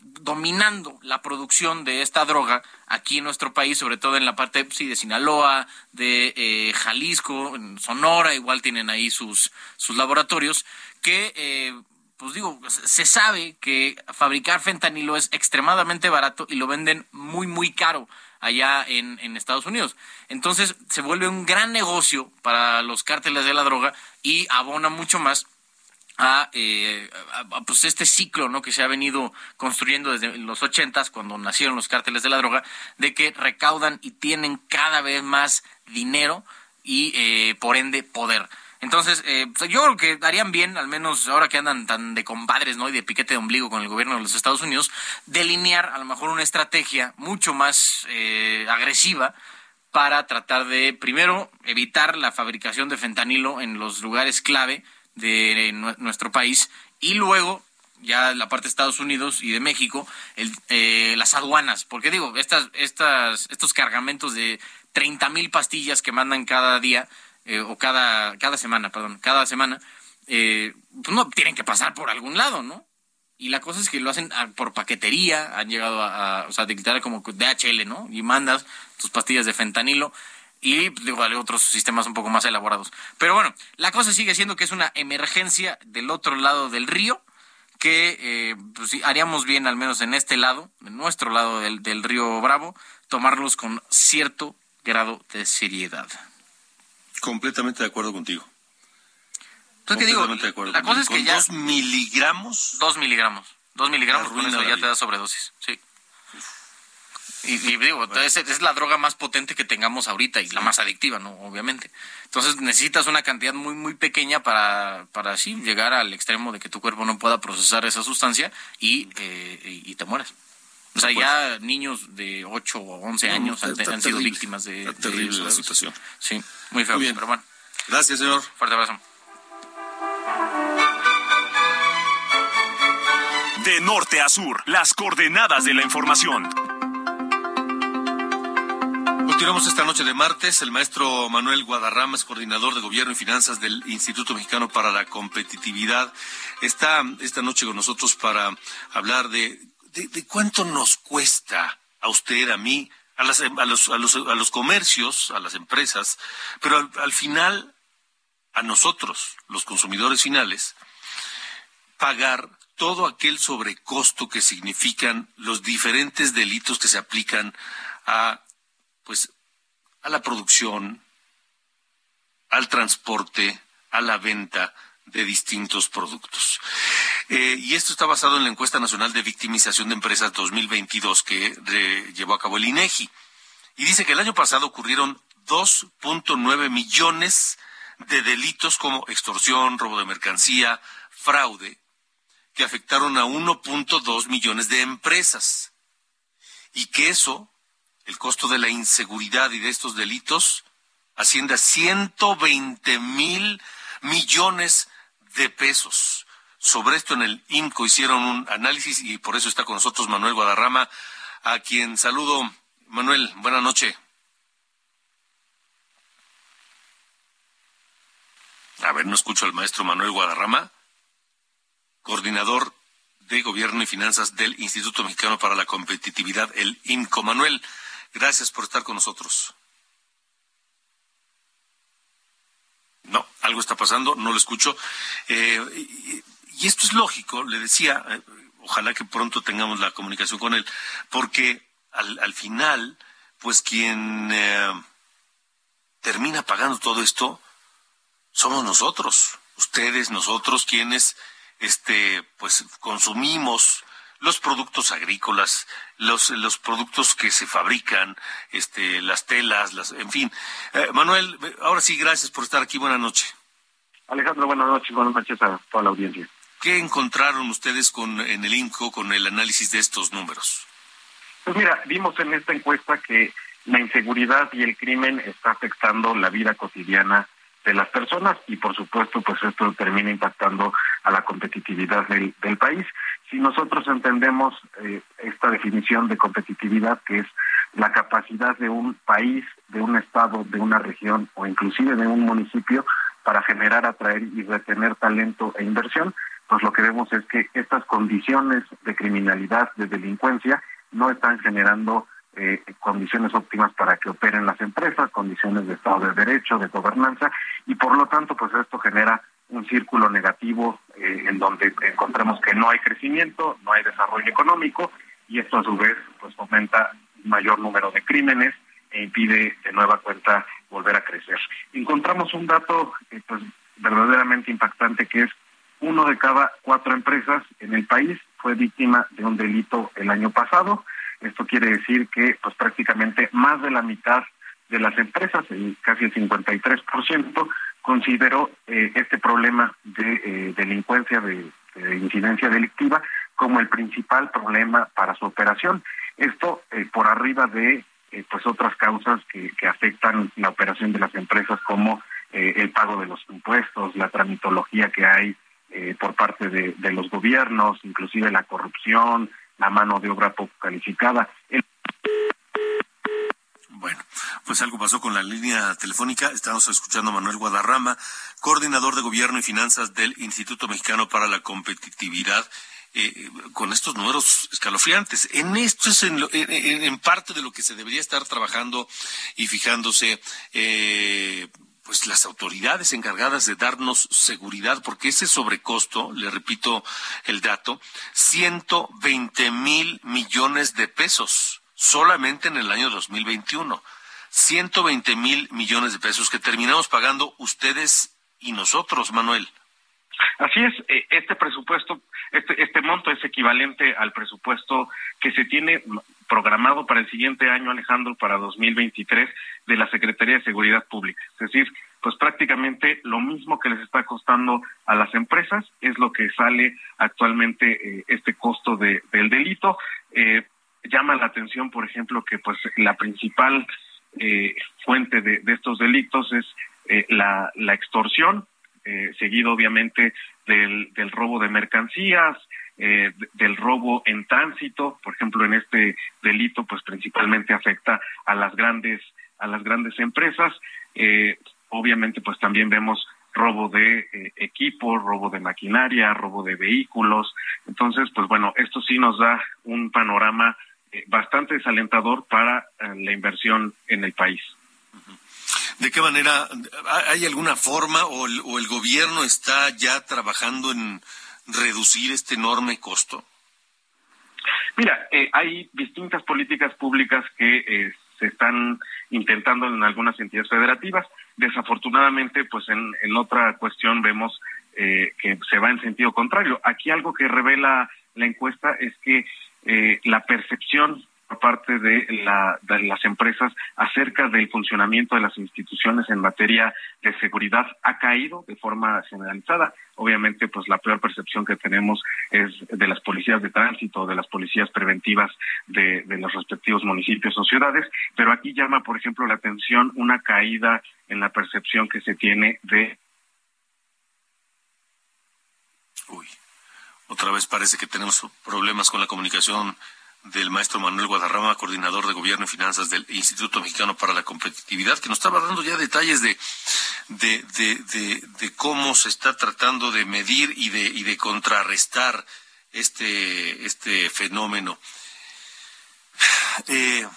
[SPEAKER 11] dominando la producción de esta droga aquí en nuestro país, sobre todo en la parte sí, de Sinaloa, de eh, Jalisco, en Sonora, igual tienen ahí sus, sus laboratorios, que, eh, pues digo, se sabe que fabricar fentanilo es extremadamente barato y lo venden muy, muy caro allá en, en Estados Unidos. Entonces se vuelve un gran negocio para los cárteles de la droga y abona mucho más a, eh, pues este ciclo ¿no? que se ha venido construyendo desde los ochentas cuando nacieron los cárteles de la droga de que recaudan y tienen cada vez más dinero y eh, por ende poder entonces eh, pues, yo creo que harían bien al menos ahora que andan tan de compadres no y de piquete de ombligo con el gobierno de los Estados Unidos delinear a lo mejor una estrategia mucho más eh, agresiva para tratar de, primero, evitar la fabricación de fentanilo en los lugares clave de nue- nuestro país y luego ya la parte de Estados Unidos y de México, el, eh, las aduanas, porque digo, estas, estas, estos cargamentos de 30 mil pastillas que mandan cada día, eh, o cada, cada semana, perdón, cada semana, eh, pues no tienen que pasar por algún lado, ¿no? Y la cosa es que lo hacen ah, por paquetería, han llegado a, a- o sea, dictar como DHL, ¿no? Y mandas tus pastillas de fentanilo y digo, hay otros sistemas un poco más elaborados. Pero bueno, la cosa sigue siendo que es una emergencia del otro lado del río que eh, pues, sí, haríamos bien, al menos en este lado, en nuestro lado del, del río Bravo, tomarlos con cierto grado de seriedad.
[SPEAKER 1] Completamente de acuerdo contigo.
[SPEAKER 11] Entonces, ¿qué digo?
[SPEAKER 1] De acuerdo
[SPEAKER 11] La cosa es que
[SPEAKER 1] Con
[SPEAKER 11] ya...
[SPEAKER 1] dos miligramos.
[SPEAKER 11] Dos miligramos. Dos miligramos, con eso ya te da sobredosis, sí. Y, y digo, es, es la droga más potente que tengamos ahorita y la más adictiva, ¿no? Obviamente. Entonces necesitas una cantidad muy, muy pequeña para, para sí, llegar al extremo de que tu cuerpo no pueda procesar esa sustancia y, eh, y, y te mueres. O sea, ya niños de 8 o 11
[SPEAKER 1] No,
[SPEAKER 11] años
[SPEAKER 1] está-
[SPEAKER 11] han,
[SPEAKER 1] está
[SPEAKER 11] han sido
[SPEAKER 1] terrible.
[SPEAKER 11] víctimas de...
[SPEAKER 1] Está terrible
[SPEAKER 11] de
[SPEAKER 1] la situación.
[SPEAKER 11] Sí, muy feo,
[SPEAKER 1] Muy bien.
[SPEAKER 11] pero bueno.
[SPEAKER 1] Gracias, señor.
[SPEAKER 11] Fuerte abrazo.
[SPEAKER 3] De norte a sur, las coordenadas de la información.
[SPEAKER 1] Continuamos esta noche de martes. El maestro Manuel Guadarrama es coordinador de Gobierno y Finanzas del Instituto Mexicano para la Competitividad. Está esta noche con nosotros para hablar de, de, cuánto nos cuesta a usted, a mí, a, las, a, los, a, los, a los comercios, a las empresas, pero al final a nosotros, los consumidores finales, pagar todo aquel sobrecosto que significan los diferentes delitos que se aplican a pues a la producción, al transporte, a la venta de distintos productos. Eh, y esto está basado en la encuesta nacional de victimización de empresas 2022 que llevó a cabo el INEGI. Y dice que el año pasado ocurrieron 2.9 millones de delitos como extorsión, robo de mercancía, fraude, que afectaron a 1.2 millones de empresas. y que eso, el costo de la inseguridad y de estos delitos, asciende a 120 mil millones de pesos. Sobre esto en el IMCO hicieron un análisis y por eso está con nosotros Manuel Guadarrama, a quien saludo. Manuel, buena noche. A ver, no escucho al maestro Manuel Guadarrama, coordinador de Gobierno y Finanzas del Instituto Mexicano para la Competitividad, el INCO. Manuel, gracias por estar con nosotros. No, algo está pasando, no lo escucho. Eh, y, esto es lógico, le decía, eh, ojalá que pronto tengamos la comunicación con él, porque al, final, pues quien eh, termina pagando todo esto somos nosotros, ustedes, nosotros, quienes este, pues consumimos los productos agrícolas, los, los productos que se fabrican, este, las telas, las, en fin. Eh, Manuel, ahora sí, gracias por estar aquí. Buenas noches.
[SPEAKER 12] Alejandro, buenas noches. Buenas noches a toda la audiencia.
[SPEAKER 1] ¿Qué encontraron ustedes con, en el INCO con el análisis de estos números?
[SPEAKER 12] Pues mira, vimos en esta encuesta que la inseguridad y el crimen está afectando la vida cotidiana de las personas y por supuesto pues esto termina impactando a la competitividad del, del país. Si nosotros entendemos eh, esta definición de competitividad que es la capacidad de un país, de un estado, de una región o inclusive de un municipio para generar, atraer y retener talento e inversión, pues lo que vemos es que estas condiciones de criminalidad, de delincuencia, no están generando eh, condiciones óptimas para que operen las empresas, condiciones de Estado de Derecho, de gobernanza, y por lo tanto, pues esto genera un círculo negativo eh, en donde encontramos que no hay crecimiento, no hay desarrollo económico, y esto a su vez pues fomenta un mayor número de crímenes e impide de nueva cuenta volver a crecer. Encontramos un dato eh, pues verdaderamente impactante que es uno de cada cuatro empresas en el país fue víctima de un delito el año pasado esto quiere decir que pues prácticamente más de la mitad de las empresas, casi el 53%, consideró eh, este problema de eh, delincuencia, de, incidencia delictiva, como el principal problema para su operación. Esto eh, por arriba de pues otras causas que, que, afectan la operación de las empresas, como el pago de los impuestos, la tramitología que hay por parte de, de los gobiernos, inclusive la corrupción, la mano de obra poco calificada.
[SPEAKER 1] Bueno, pues algo pasó con la línea telefónica. Estamos escuchando a Manuel Guadarrama, coordinador de Gobierno y Finanzas del Instituto Mexicano para la Competitividad. Eh, con estos números escalofriantes. En esto es en, parte de lo que se debería estar trabajando y fijándose eh, pues las autoridades encargadas de darnos seguridad, porque ese sobrecosto, le repito el dato, 120 mil millones de pesos solamente en el año 2021. 120 mil millones de pesos que terminamos pagando ustedes y nosotros, Manuel.
[SPEAKER 12] Así es, eh, este presupuesto, este, este monto es equivalente al presupuesto que se tiene programado para el siguiente año, Alejandro, para 2023 de la Secretaría de Seguridad Pública. Es decir, pues prácticamente lo mismo que les está costando a las empresas es lo que sale actualmente eh, este costo de, del delito. Eh, llama la atención, por ejemplo, que pues la principal fuente de, de, estos delitos es la, la extorsión, eh, seguido obviamente del, del robo de mercancías, eh, del robo en tránsito, por ejemplo, en este delito, pues principalmente afecta a las grandes a las grandes empresas. Eh, obviamente, pues también vemos robo de equipo, robo de maquinaria, robo de vehículos. Entonces, pues bueno, esto sí nos da un panorama bastante desalentador para la inversión en el país.
[SPEAKER 1] ¿De qué manera? ¿Hay alguna forma o el, gobierno está ya trabajando en reducir este enorme costo?
[SPEAKER 12] Mira, eh, hay distintas políticas públicas que eh, se están intentando en algunas entidades federativas. Desafortunadamente, pues en, en otra cuestión vemos eh, que se va en sentido contrario. Aquí algo que revela la encuesta es que la percepción parte de, la, las empresas acerca del funcionamiento de las instituciones en materia de seguridad ha caído de forma generalizada. Obviamente, pues la peor percepción que tenemos es de las policías de tránsito, de las policías preventivas de, de los respectivos municipios o ciudades, pero aquí llama, por ejemplo, la atención una caída en la percepción que se tiene de
[SPEAKER 1] Uy, otra vez parece que tenemos problemas con la comunicación del maestro Manuel Guadarrama, coordinador de Gobierno y Finanzas del Instituto Mexicano para la Competitividad, que nos estaba dando ya detalles de, de, de, de, cómo se está tratando de medir y de, y de contrarrestar este, este fenómeno. Eh,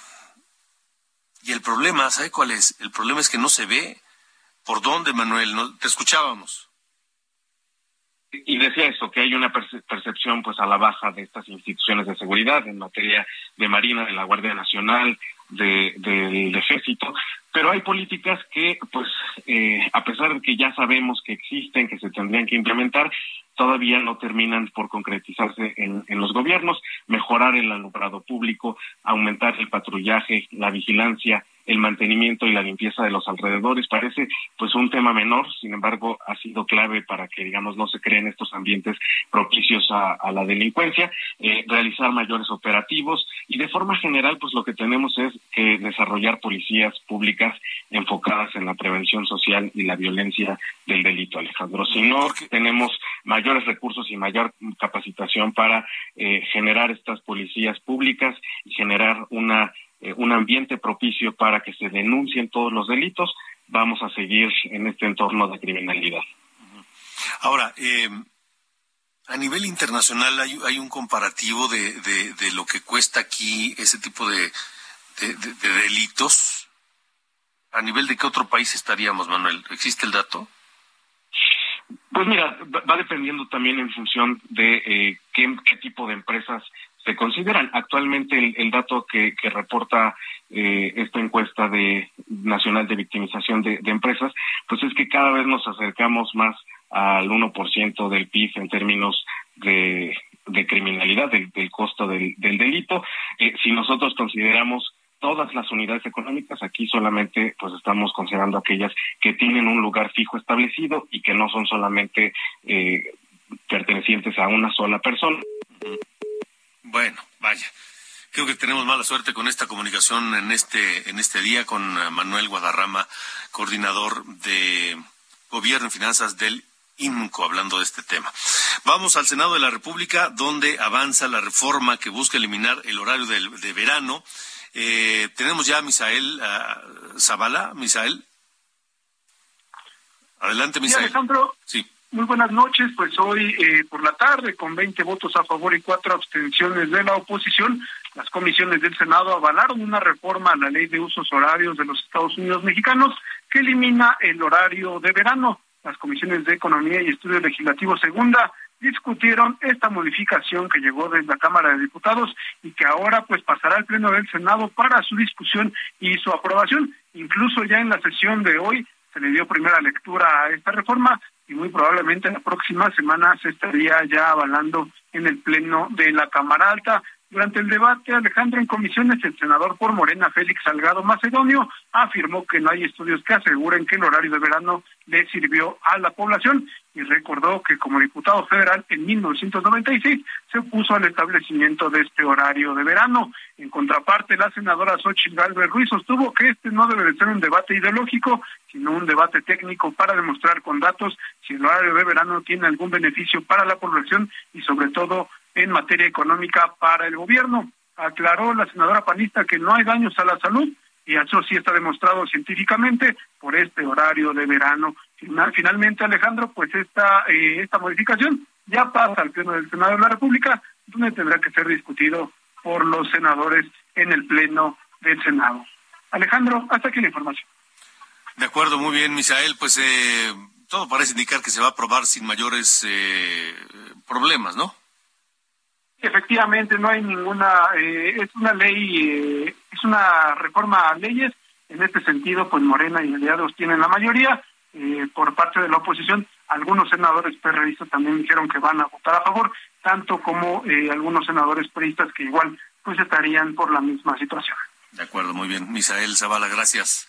[SPEAKER 1] y el problema, ¿sabe cuál es? El problema es que no se ve. ¿Por dónde, Manuel? No, te escuchábamos
[SPEAKER 12] y decía eso, que hay una percepción pues a la baja de estas instituciones de seguridad en materia de Marina, de la Guardia Nacional, de, del Ejército, pero hay políticas que pues eh, a pesar de que ya sabemos que existen, que se tendrían que implementar, todavía no terminan por concretizarse en, en los gobiernos, mejorar el alumbrado público, aumentar el patrullaje, la vigilancia, el mantenimiento y la limpieza de los alrededores. Parece pues un tema menor, sin embargo ha sido clave para que digamos no se creen estos ambientes propicios a, la delincuencia, eh, realizar mayores operativos y de forma general pues lo que tenemos es que desarrollar policías públicas enfocadas en la prevención social y la violencia del delito, Alejandro. Si no tenemos mayores recursos y mayor capacitación para eh, generar estas policías públicas y generar una eh, un ambiente propicio para que se denuncien todos los delitos, vamos a seguir en este entorno de criminalidad.
[SPEAKER 1] Ahora, eh, a nivel internacional hay, hay un comparativo de, de, lo que cuesta aquí ese tipo de, de, delitos. ¿A nivel de qué otro país estaríamos, Manuel? ¿Existe el dato?
[SPEAKER 12] Pues mira, va dependiendo también en función de eh, qué, qué tipo de empresas se consideran. Actualmente el, dato que, reporta eh, esta encuesta de nacional de victimización de, empresas, pues es que cada vez nos acercamos más al 1% del PIB en términos de, criminalidad, del, costo del, delito. Eh, si nosotros consideramos todas las unidades económicas, aquí solamente pues estamos considerando aquellas que tienen un lugar fijo establecido y que no son solamente eh, pertenecientes a una sola persona.
[SPEAKER 1] Bueno, vaya. Creo que tenemos mala suerte con esta comunicación en este, en este día con eh, Manuel Guadarrama, coordinador de Gobierno y Finanzas del INCO, hablando de este tema. Vamos al Senado de la República, donde avanza la reforma que busca eliminar el horario de, verano. Eh, tenemos ya a Misael uh, Zavala. Misael. Adelante, Misael.
[SPEAKER 13] Sí, Alejandro. Sí. Muy buenas noches, pues hoy eh, por la tarde, con 20 votos a favor y cuatro abstenciones de la oposición, las comisiones del Senado avalaron una reforma a la ley de usos horarios de los Estados Unidos mexicanos que elimina el horario de verano. Las comisiones de Economía y Estudios Legislativos Segunda discutieron esta modificación que llegó desde la Cámara de Diputados y que ahora pues pasará al Pleno del Senado para su discusión y su aprobación. Incluso ya en la sesión de hoy se le dio primera lectura a esta reforma, y muy probablemente la próxima semana se estaría ya avalando en el Pleno de la Cámara Alta. Durante el debate, Alejandro, en comisiones, el senador por Morena, Félix Salgado Macedonio, afirmó que no hay estudios que aseguren que el horario de verano le sirvió a la población y recordó que como diputado federal en 1996 se opuso al establecimiento de este horario de verano. En contraparte, la senadora Xochitl Galvez Ruiz sostuvo que este no debe de ser un debate ideológico, sino un debate técnico para demostrar con datos si el horario de verano tiene algún beneficio para la población y sobre todo en materia económica para el gobierno. Aclaró la senadora panista que no hay daños a la salud y eso sí está demostrado científicamente por este horario de verano. Finalmente, Alejandro, pues esta, eh, esta modificación ya pasa al Pleno del Senado de la República, donde tendrá que ser discutido por los senadores en el Pleno del Senado. Alejandro, hasta aquí la información.
[SPEAKER 1] De acuerdo, muy bien, Misael. Pues eh, todo parece indicar que se va a aprobar sin mayores eh, problemas, ¿no?
[SPEAKER 13] Efectivamente, no hay ninguna, eh, es una ley, eh, es una reforma a leyes. En este sentido, pues Morena y aliados tienen la mayoría. Eh, por parte de la oposición, algunos senadores perreístas también dijeron que van a votar a favor, tanto como algunos senadores peristas que igual pues estarían por la misma situación.
[SPEAKER 1] De acuerdo, muy bien. Misael Zavala, gracias.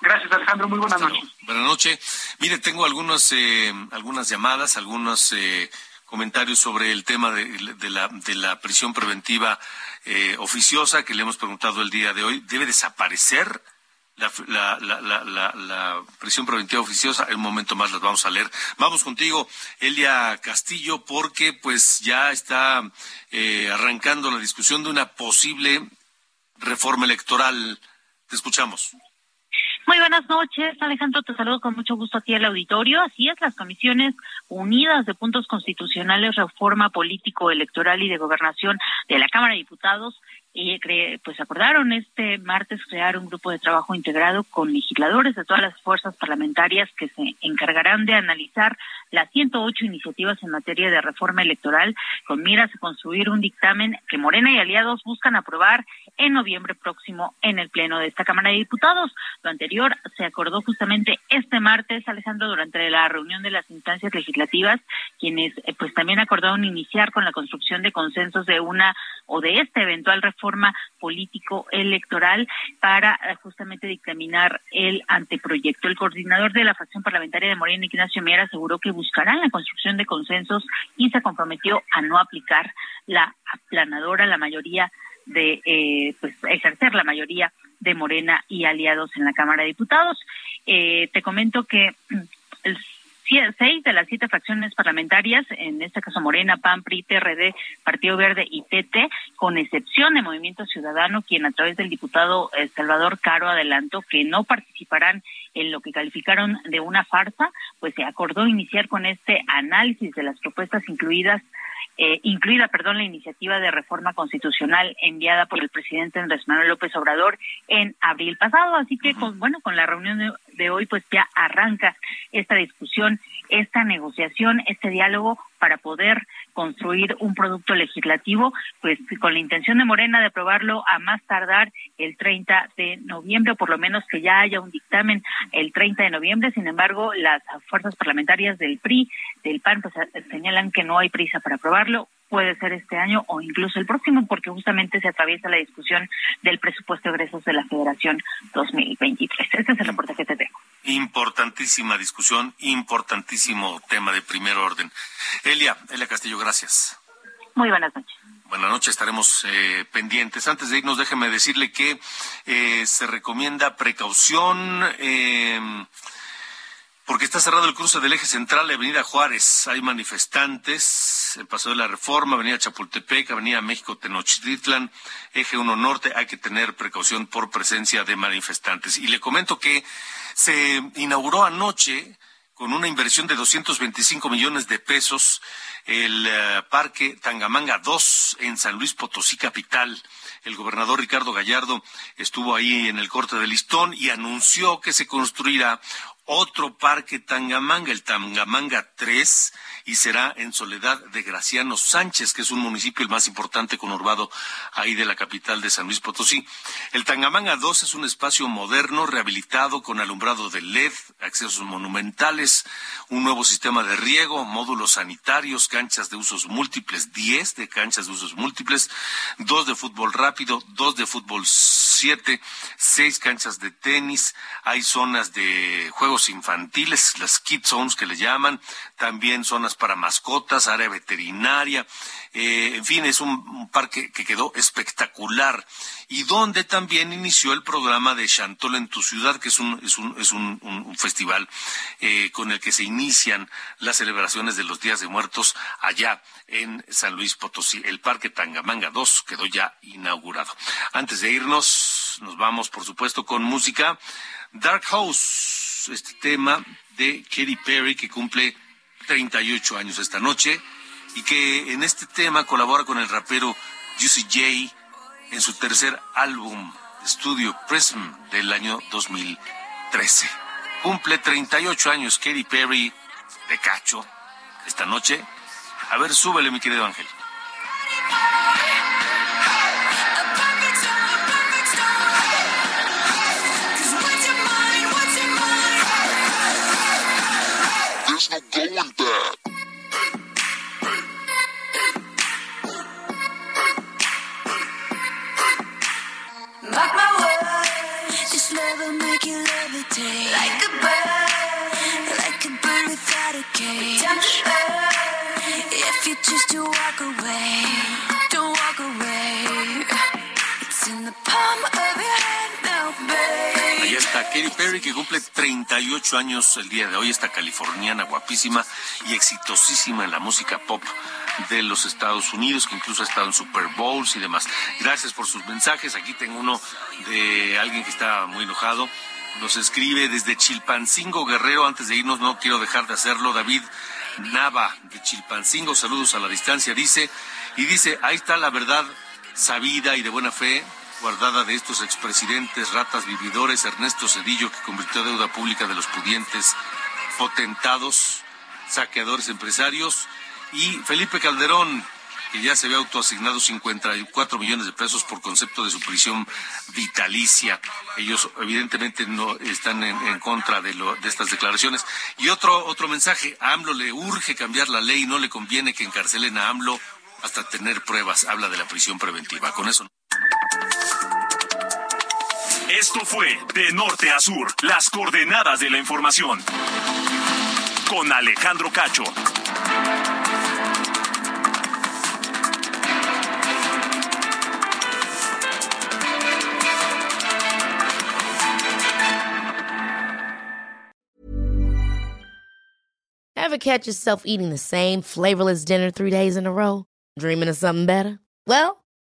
[SPEAKER 13] Gracias, Alejandro. Muy buenas noches.
[SPEAKER 1] Buenas noches. Mire, tengo algunos, eh, algunas llamadas, algunos eh, comentarios sobre el tema de, la, de la prisión preventiva eh, oficiosa que le hemos preguntado el día de hoy. ¿Debe desaparecer? La prisión preventiva oficiosa, en un momento más las vamos a leer. Vamos contigo, Elia Castillo, porque pues ya está eh, arrancando la discusión de una posible reforma electoral. Te escuchamos.
[SPEAKER 14] Muy buenas noches, Alejandro. Te saludo con mucho gusto a ti al auditorio. Así es, las comisiones unidas de puntos constitucionales, reforma político, electoral y de gobernación de la Cámara de Diputados y pues acordaron este martes crear un grupo de trabajo integrado con legisladores de todas las fuerzas parlamentarias que se encargarán de analizar las 108 iniciativas en materia de reforma electoral con miras a construir un dictamen que Morena y aliados buscan aprobar en noviembre próximo en el pleno de esta Cámara de Diputados. Lo anterior se acordó justamente este martes, Alejandro, durante la reunión de las instancias legislativas, quienes eh, pues también acordaron iniciar con la construcción de consensos de una o de esta eventual reforma político electoral para eh, justamente dictaminar el anteproyecto. El coordinador de la fracción parlamentaria de Morena, Ignacio Miera, aseguró que buscarán la construcción de consensos y se comprometió a no aplicar la aplanadora, la mayoría de eh, pues ejercer la mayoría de Morena y aliados en la Cámara de Diputados. Eh, te comento que mm, seis de las siete fracciones parlamentarias, en este caso Morena, PAN, PRI, PRD, Partido Verde y PT, con excepción de Movimiento Ciudadano, quien a través del diputado eh, Salvador Caro adelantó que no participarán en lo que calificaron de una farsa, pues se acordó iniciar con este análisis de las propuestas incluidas eh, incluida, perdón, la iniciativa de reforma constitucional enviada por el presidente Andrés Manuel López Obrador en abril pasado. Así que, con, bueno, con la reunión de, de hoy, pues ya arranca esta discusión, esta negociación, este diálogo para poder construir un producto legislativo, pues con la intención de Morena de aprobarlo a más tardar el 30 de noviembre, o por lo menos que ya haya un dictamen el 30 de noviembre. Sin embargo, las fuerzas parlamentarias del PRI, del PAN, pues señalan que no hay prisa para aprobarlo puede ser este año o incluso el próximo, porque justamente se atraviesa la discusión del presupuesto de egresos de la Federación 2023. Ese es el reporte que te tengo.
[SPEAKER 1] Importantísima discusión, importantísimo tema de primer orden. Elia, Elia Castillo, gracias.
[SPEAKER 14] Muy buenas noches.
[SPEAKER 1] Buenas noches, estaremos eh, pendientes. Antes de irnos, déjeme decirle que eh, se recomienda precaución. Eh, porque está cerrado el cruce del eje central de Avenida Juárez. Hay manifestantes en Paso de la Reforma, Avenida Chapultepec, Avenida México Tenochtitlan, eje 1 Norte. Hay que tener precaución por presencia de manifestantes. Y le comento que se inauguró anoche con una inversión de 225 millones de pesos el uh, Parque Tangamanga 2 en San Luis Potosí Capital. El gobernador Ricardo Gallardo estuvo ahí en el corte de listón y anunció que se construirá otro parque Tangamanga, el Tangamanga 3, y será en Soledad de Graciano Sánchez, que es un municipio el más importante conurbado ahí de la capital de San Luis Potosí. El Tangamanga 2 es un espacio moderno, rehabilitado con alumbrado de LED, accesos monumentales, un nuevo sistema de riego, módulos sanitarios, canchas de usos múltiples, 10 de canchas de usos múltiples, dos de fútbol rápido, dos de fútbol 7, seis canchas de tenis, hay zonas de juegos infantiles, las kid zones que le llaman, también zonas para mascotas, área veterinaria, eh, en fin, es un, parque que quedó espectacular y donde también inició el programa de Chantol en tu ciudad, que es un, es un, es un, un festival eh, con el que se inician las celebraciones de los días de muertos allá en San Luis Potosí. El Parque Tangamanga 2 quedó ya inaugurado. Antes de irnos, nos vamos, por supuesto, con música. Dark House, este tema de Katy Perry que cumple 38 años esta noche y que en este tema colabora con el rapero Juicy J en su tercer álbum de estudio Prism del año 2013. Cumple 38 años Katy Perry de cacho esta noche. A ver, súbele mi querido Ángel.
[SPEAKER 15] There's no going back.
[SPEAKER 8] Mark my words, this love will make you levitate like a bird, like a bird without a cage. Down to earth, if you choose to walk away, don't walk away. It's in the palm of your hand.
[SPEAKER 1] Ahí está Katy Perry que cumple 38 años el día de hoy, esta californiana guapísima y exitosísima en la música pop de los Estados Unidos, que incluso ha estado en Super Bowls y demás. Gracias por sus mensajes. Aquí tengo uno de alguien que está muy enojado. Nos escribe desde Chilpancingo Guerrero. Antes de irnos, no quiero dejar de hacerlo. David Nava de Chilpancingo, saludos a la distancia, dice. Y dice, ahí está la verdad sabida y de buena fe guardada de estos expresidentes, ratas vividores, Ernesto Cedillo, que convirtió deuda pública de los pudientes potentados, saqueadores empresarios, y Felipe Calderón, que ya se había autoasignado 54 millones de pesos por concepto de su prisión vitalicia. Ellos evidentemente no están en, contra de, lo, de estas declaraciones. Y otro, otro mensaje, a AMLO le urge cambiar la ley, no le conviene que encarcelen a AMLO hasta tener pruebas. Habla de la prisión preventiva. Con eso.
[SPEAKER 3] Esto fue De Norte a Sur, las coordenadas de la información. Con Alejandro Cacho.
[SPEAKER 16] Ever catch yourself eating the same flavorless dinner three days in a row? Dreaming of something better? Well,